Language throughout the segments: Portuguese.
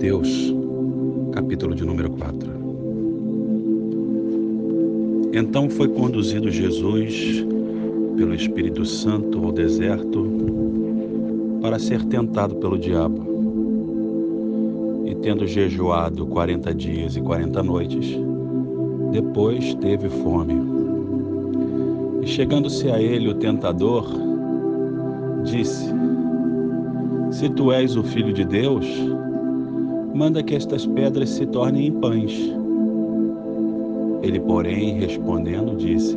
Mateus, capítulo de número 4. Então foi conduzido Jesus pelo Espírito Santo ao deserto para ser tentado pelo diabo. E tendo jejuado quarenta dias e quarenta noites, depois teve fome. E chegando-se a ele o tentador, disse: Se tu és o filho de Deus, manda que estas pedras se tornem em pães. Ele, porém, respondendo, disse: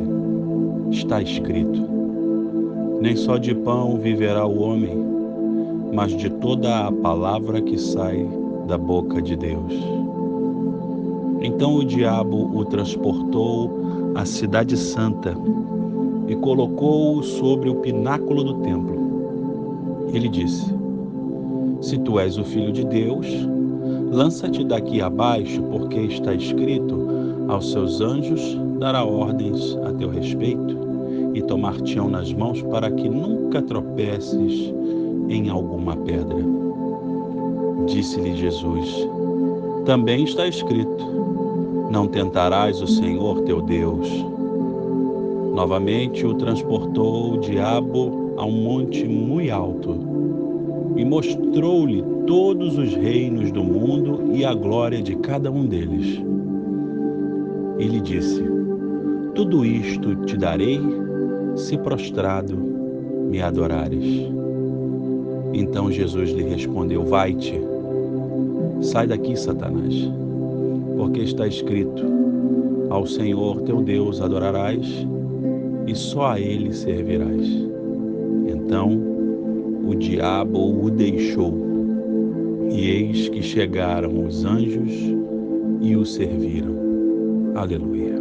Está escrito: Nem só de pão viverá o homem, mas de toda a palavra que sai da boca de Deus. Então o diabo o transportou à cidade santa e colocou-o sobre o pináculo do templo. Ele disse: Se tu és o filho de Deus, lança-te daqui abaixo, porque está escrito: aos seus anjos dará ordens a teu respeito e tomar-te-ão nas mãos para que nunca tropeces em alguma pedra. Disse-lhe Jesus: Também está escrito: Não tentarás o Senhor teu Deus. Novamente o transportou o diabo a um monte muito alto e mostrou-lhe todos os reinos do mundo e a glória de cada um deles. E lhe disse: Tudo isto te darei se prostrado me adorares. Então Jesus lhe respondeu: Vai-te, sai daqui, Satanás, porque está escrito: Ao Senhor teu Deus adorarás e só a ele servirás. Então o diabo o deixou, e eis que chegaram os anjos e o serviram. Aleluia.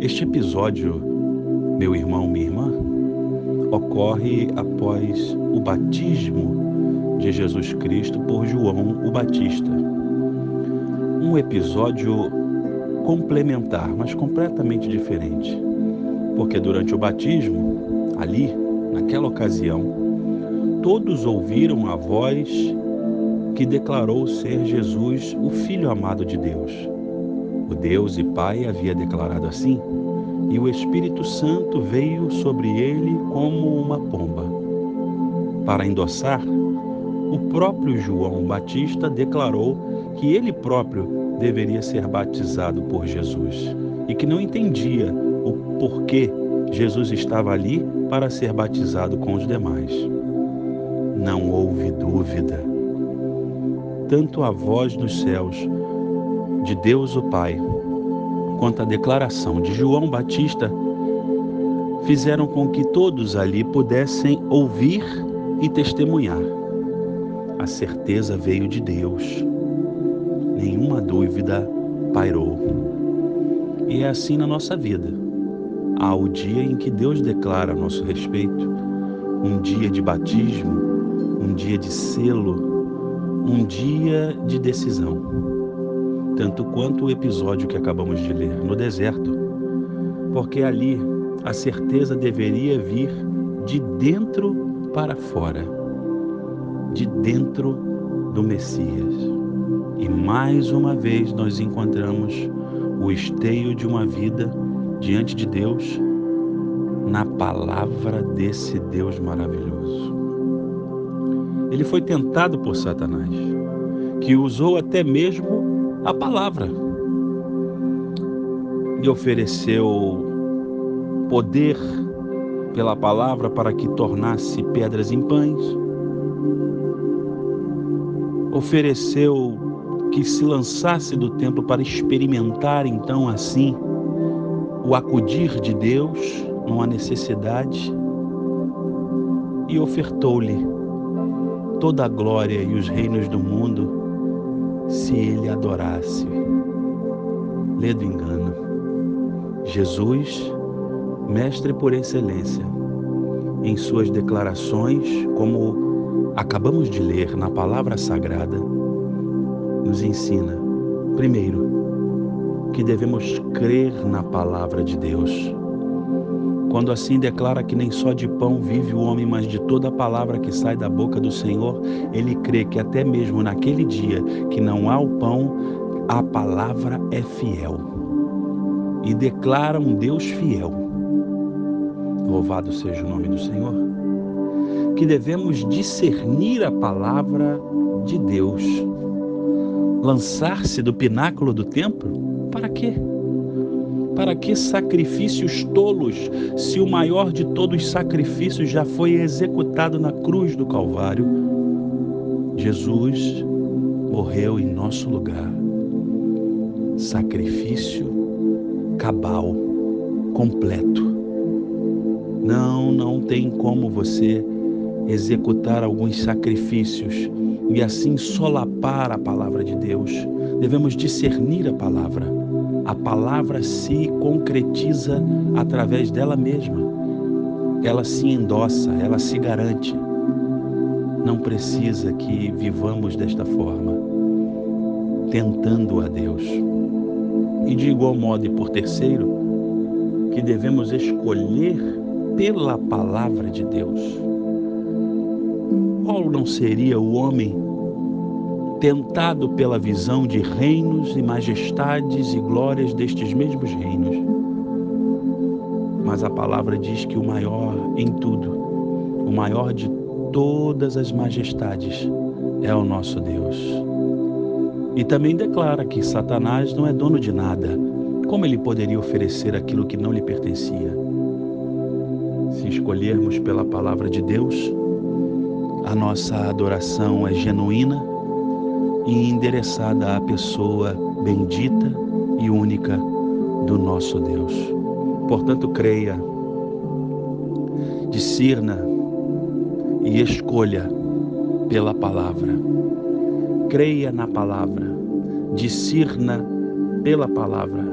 Este episódio, meu irmão, minha irmã, ocorre após o batismo de Jesus Cristo por João o Batista. Um episódio complementar, mas completamente diferente. Porque durante o batismo, ali, naquela ocasião, todos ouviram a voz que declarou ser Jesus o Filho amado de Deus. O Deus e Pai havia declarado assim, e o Espírito Santo veio sobre ele como uma pomba. Para endossar, o próprio João Batista declarou que ele próprio deveria ser batizado por Jesus e que não entendia o porquê Jesus estava ali para ser batizado com os demais. Não houve dúvida. Tanto a voz dos céus de Deus o Pai, quanto a declaração de João Batista, fizeram com que todos ali pudessem ouvir e testemunhar. A certeza veio de Deus. Nenhuma dúvida pairou. E é assim na nossa vida. Há o dia em que Deus declara a nosso respeito, um dia de batismo, um dia de selo, um dia de decisão tanto quanto o episódio que acabamos de ler no deserto, porque ali a certeza deveria vir de dentro para fora, de dentro do Messias. E mais uma vez nós encontramos o esteio de uma vida diante de Deus na palavra desse Deus maravilhoso. Ele foi tentado por Satanás, que usou até mesmo a palavra. Lhe ofereceu poder pela palavra para que tornasse pedras em pães. Ofereceu que se lançasse do templo para experimentar então assim o acudir de Deus numa necessidade e ofertou-lhe toda a glória e os reinos do mundo se ele adorasse. Lê do engano. Jesus, mestre por excelência, em suas declarações, como acabamos de ler na palavra sagrada, nos ensina, primeiro, que devemos crer na palavra de Deus, quando assim declara que nem só de pão vive o homem, mas de toda a palavra que sai da boca do Senhor, ele crê que até mesmo naquele dia que não há o pão, a palavra é fiel. E declara um Deus fiel. Louvado seja o nome do Senhor. Que devemos discernir a palavra de Deus. Lançar-se do pináculo do templo? Para quê? Para que sacrifícios tolos, se o maior de todos os sacrifícios já foi executado na cruz do Calvário? Jesus morreu em nosso lugar. Sacrifício cabal, completo. Não, não tem como você executar alguns sacrifícios e assim solapar a palavra de Deus. Devemos discernir a palavra a palavra se concretiza através dela mesma. Ela se endossa, ela se garante. Não precisa que vivamos desta forma, tentando a Deus. E de igual modo, e por terceiro, que devemos escolher pela palavra de Deus. Qual não seria o homem tentado pela visão de reinos e majestades e glórias destes mesmos reinos. Mas a palavra diz que o maior em tudo, o maior de todas as majestades, é o nosso Deus. E também declara que Satanás não é dono de nada. Como ele poderia oferecer aquilo que não lhe pertencia? Se escolhermos pela palavra de Deus, a nossa adoração é genuína e endereçada à pessoa bendita e única do nosso Deus. Portanto, creia, discirna e escolha pela palavra. Creia na palavra, discirna pela palavra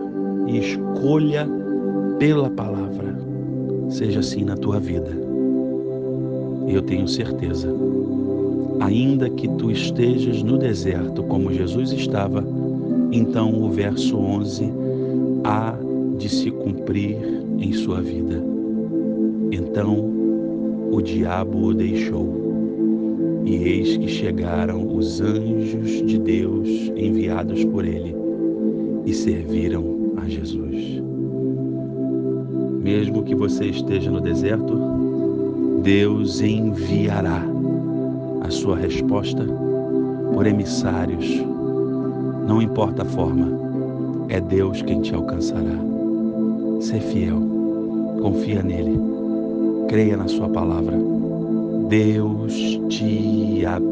e escolha pela palavra. Seja assim na tua vida. Eu tenho certeza ainda que tu estejas no deserto, como Jesus estava, então o verso 11 há de se cumprir em sua vida. Então o diabo o deixou, e eis que chegaram os anjos de Deus enviados por ele e serviram a Jesus. Mesmo que você esteja no deserto, Deus enviará a sua resposta por emissários. Não importa a forma, é Deus quem te alcançará. Ser fiel, confia nele, creia na sua palavra. Deus te abençoe.